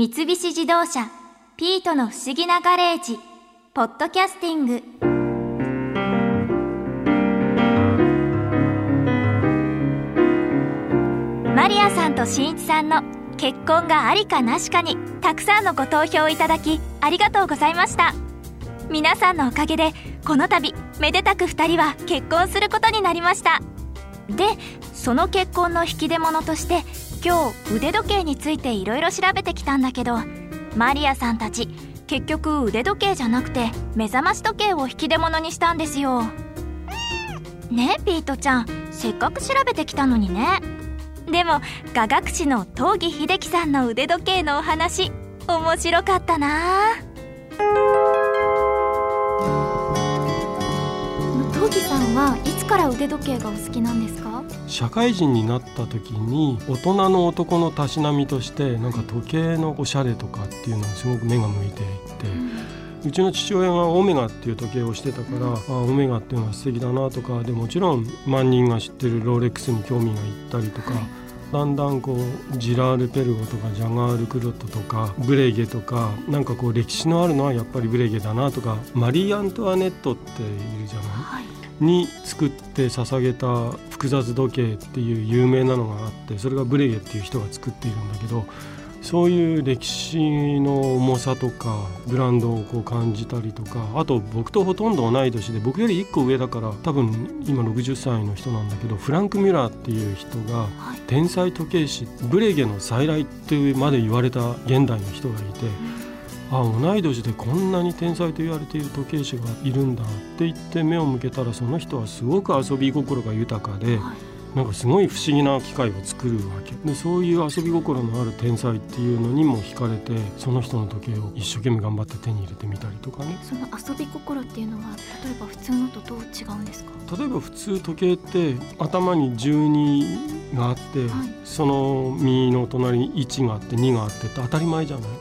三菱自動車ピートの不思議なガレージポッドキャスティング。マリアさんとしんいちさんの結婚がありかなしかにたくさんのご投票いただきありがとうございました。皆さんのおかげでこの度めでたく2人は結婚することになりました。でその結婚の引き出物として今日腕時計についていろいろ調べてきたんだけどマリアさんたち結局腕時計じゃなくて目覚まし時計を引き出物にしたんですよ。ねえピートちゃん。せっかく調べてきたのにね。でも雅楽師の東儀秀樹さんの腕時計のお話面白かったな。あさんはいつから腕時計がお好きなんですか？社会人になった時に大人の男のたしなみとしてなんか時計のおしゃれとかっていうのにすごく目が向いていて、うん、うちの父親がオメガっていう時計をしてたから、うん、あオメガっていうのは素敵だなとかでもちろん万人が知ってるローレックスに興味がいったりとか。はいだんだんこうジラール・ペルゴとかジャガール・クロットとかブレゲとかなんかこう歴史のあるのはやっぱりブレゲだなとかマリー・アントワネットっているじゃない、はい、に作って捧げた複雑時計っていう有名なのがあってそれがブレゲっていう人が作っているんだけどそういう歴史の重さとかブランドをこう感じたりとかあと僕とほとんど同い年で僕より1個上だから多分今60歳の人なんだけどフランク・ミュラーっていう人が天才時計師ブレゲの再来ってまで言われた現代の人がいて。あ同い年でこんなに天才と言われている時計師がいるんだって言って目を向けたらその人はすごく遊び心が豊かで、はいなんかすごい不思議な機械を作るわけ。でそういう遊び心のある天才っていうのにも惹かれてその人の時計を一生懸命頑張って手に入れてみたりとかね。その遊び心っていうのは例えば普通のとどう違うんですか？例えば普通時計って頭に12があって、はい、その右の隣に1があって2があってって当たり前じゃない、は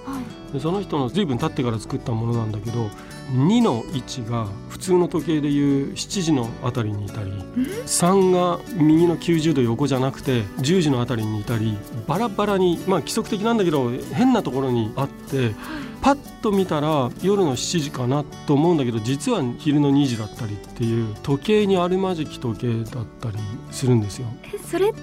い、でその人の随分経ってから作ったものなんだけど2の位置が普通の時計でいう7時のあたりにいたり3が右の90度横じゃなくて10時のあたりにいたりバラバラにまあ規則的なんだけど変なところにあって。パッと見たら夜の7時かなと思うんだけど実は昼の2時だったりっていう時計にあるまじき時計だったりするんですよ。えそれって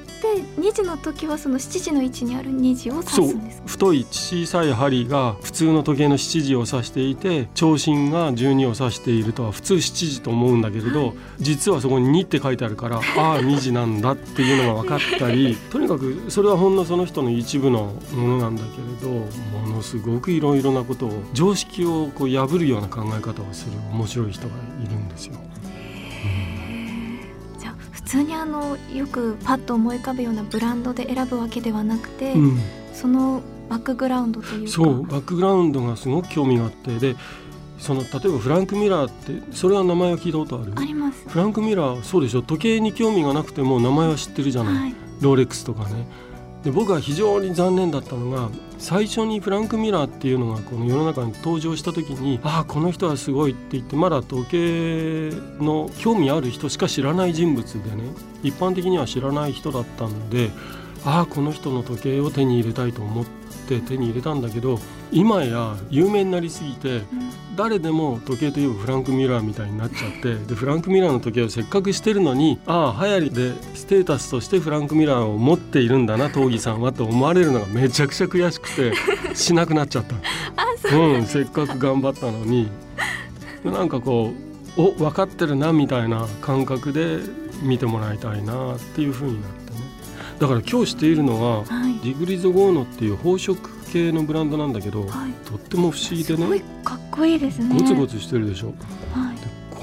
2時の時はその7時の位置にある2時を指すんですか？太い小さい針が普通の時計の7時を指していて長針が12を指しているとは普通7時と思うんだけれど、はい、実はそこに2って書いてあるからああ2時なんだっていうのが分かったり とにかくそれはほんのその人の一部のものなんだけれどものすごくいろいろなことを常識をこう破るような考え方をする面白い人がいるんですよ。じゃあ普通にあのよくパッと思い浮かぶようなブランドで選ぶわけではなくて、うん、そのバックグラウンドというそうバックグラウンドがすごく興味があってでその例えばフランク・ミラーってそれは名前は聞いたことある？あります。フランク・ミラーそうでしょ？時計に興味がなくても名前は知ってるじゃない、はい、ローレックスとかねで僕は非常に残念だったのが最初にフランク・ミラーっていうのがこの世の中に登場した時にああこの人はすごいって言ってまだ時計の興味ある人しか知らない人物でね一般的には知らない人だったのでああこの人の時計を手に入れたいと思って手に入れたんだけど今や有名になりすぎて、誰でも時計といえばフランク・ミラーみたいになっちゃってでフランク・ミラーの時計をせっかくしてるのにああ流行りでステータスとしてフランク・ミラーを持っているんだな東儀さんはと思われるのがめちゃくちゃ悔しくて しなくなっちゃった。う。ん、せっかく頑張ったのに。なんかこうお分かってるなみたいな感覚で見てもらいたいなっていうふうになって。ねだから今日しているのは、はい、ディグリゾ・ゴーノっていう宝飾系のブランドなんだけど、はい、とっても不思議でね。かっこいいですね。ゴツゴツしてるでしょ、はい、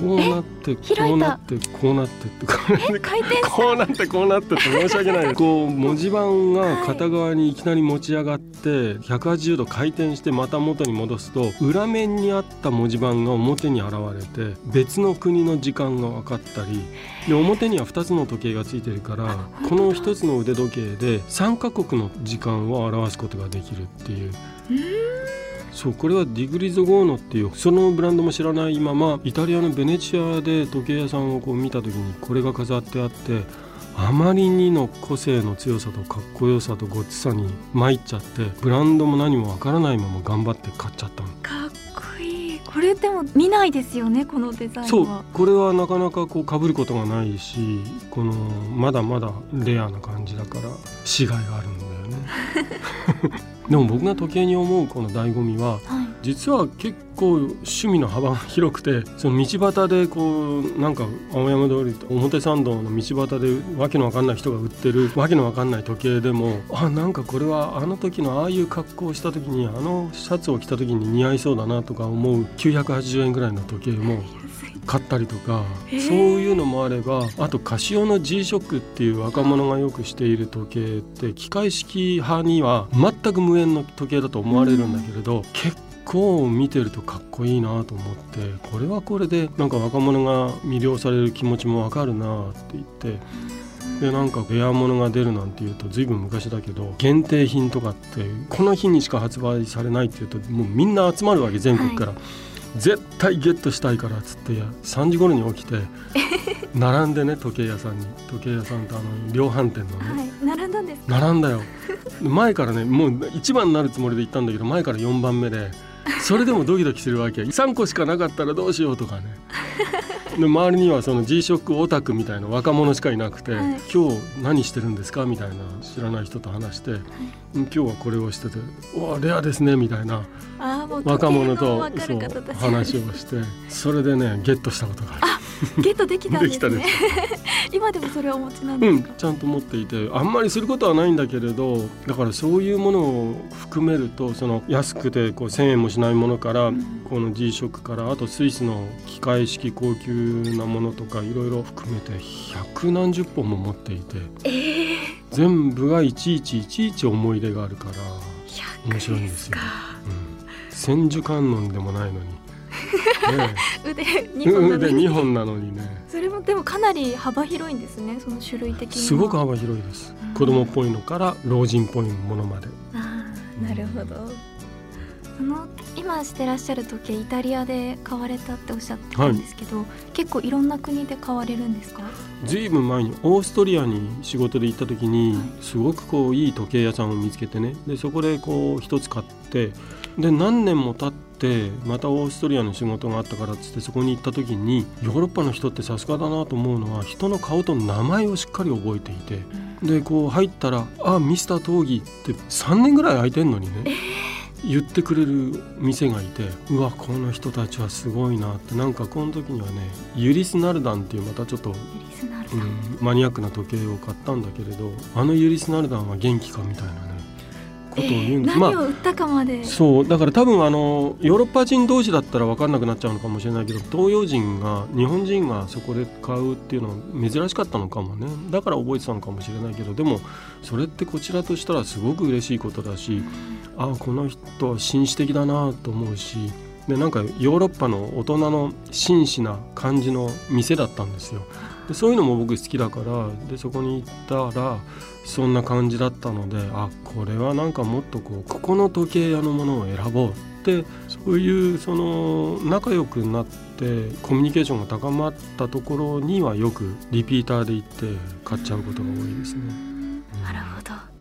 こうなってこうなってこうなってってこうなってこうなってって申し訳ないこう文字盤が片側にいきなり持ち上がって180度回転してまた元に戻すと裏面にあった文字盤が表に現れて別の国の時間が分かったりで表には2つの時計がついてるからこの1つの腕時計で3カ国の時間を表すことができるっていう。そうこれはディグリゾ・ゴーノっていうそのブランドも知らないままイタリアのベネチアで時計屋さんをこう見た時にこれが飾ってあってあまりにの個性の強さとかっこよさとごつさに参っちゃってブランドも何もわからないまま頑張って買っちゃったの。かっこいい。これでも見ないですよねこのデザインは。そうこれはなかなかこう被ることがないしこのまだまだレアな感じだから死骸があるんだよね でも僕が時計に思うこの醍醐味ははい。実は結構趣味の幅が広くてその道端でこうなんか青山通りと表参道の道端でわけのわかんない人が売ってるわけのわかんない時計でもあなんかこれはあの時のああいう格好をした時にあのシャツを着た時に似合いそうだなとか思う980円ぐらいの時計も買ったりとかそういうのもあればあとカシオの G ショックっていう若者がよくしている時計って機械式派には全く無縁の時計だと思われるんだけれど、結構見てるとかっこいいなと思ってこれはこれでなんか若者が魅了される気持ちもわかるなって言って。でなんかレア物が出るなんていうと随分昔だけど限定品とかってこの日にしか発売されないっていうともうみんな集まるわけ全国から、絶対ゲットしたいからっつって3時頃に起きて 並んでね時計屋さんに。時計屋さんとあの量販店のね、はい。並んだんです並んだよ。前からねもう1番になるつもりで行ったんだけど前から4番目でそれでもドキドキするわけ3個しかなかったらどうしようとかね。で周りにはその G ショックオタクみたいな若者しかいなくて、はい。今日何してるんですかみたいな知らない人と話して、今日はこれをしてて「おレアですね」みたいな若者とそう話をしてそれでねゲットしたことがある。ゲットできたんですね。今でもそれをお持ちなんうんですか、、ちゃんと持っていて。あんまりすることはないんだけれどだからそういうものを含めるとその安くてこう1,000円もしないものから、うん。この G ショックからあとスイスの機械式高級なものとかいろいろ含めて百何十本も持っていて。ええ全部がいちいちいちいち思い出があるから、面白いんですよ。かうん、千手観音でもないのに、ね 腕え、二本なの腕に2本なのにね。それもでもかなり幅広いんですねその種類的には。すごく幅広いです。うん。子供っぽいのから老人っぽいものまで。ああなるほど。その今してらっしゃる時計イタリアで買われたっておっしゃったんですけど、結構いろんな国で買われるんですか？ずいぶん前にオーストリアに仕事で行った時に、はい。すごくこういい時計屋さんを見つけてね。でそこでこう一つ買ってで何年も経ってまたオーストリアの仕事があったからっつってそこに行った時にヨーロッパの人ってさすがだなと思うのは人の顔と名前をしっかり覚えていてでこう入ったら「あミスター闘技」って3年ぐらい空いてんのにね、言ってくれる店がいてうわこの人たちはすごいなってなんかこの時にはねユリス・ナルダンっていうまたちょっとうん、マニアックな時計を買ったんだけれどあのユリス・ナルダンは元気かみたいなねことを言うんです、えー何まを売ったかまで、あそう。だから多分あのヨーロッパ人同士だったら分かんなくなっちゃうのかもしれないけど東洋人が日本人がそこで買うっていうのは珍しかったのかもね。だから覚えてたのかもしれないけどでもそれってこちらとしたらすごく嬉しいことだしあこの人は紳士的だなと思うしでなんかヨーロッパの大人の紳士な感じの店だったんですよ。でそういうのも僕好きだからでそこに行ったらそんな感じだったのであこれはなんかもっとこうここの時計屋のものを選ぼうってそういうその仲良くなってコミュニケーションが高まったところにはよくリピーターで行って買っちゃうことが多いですね。なるほど。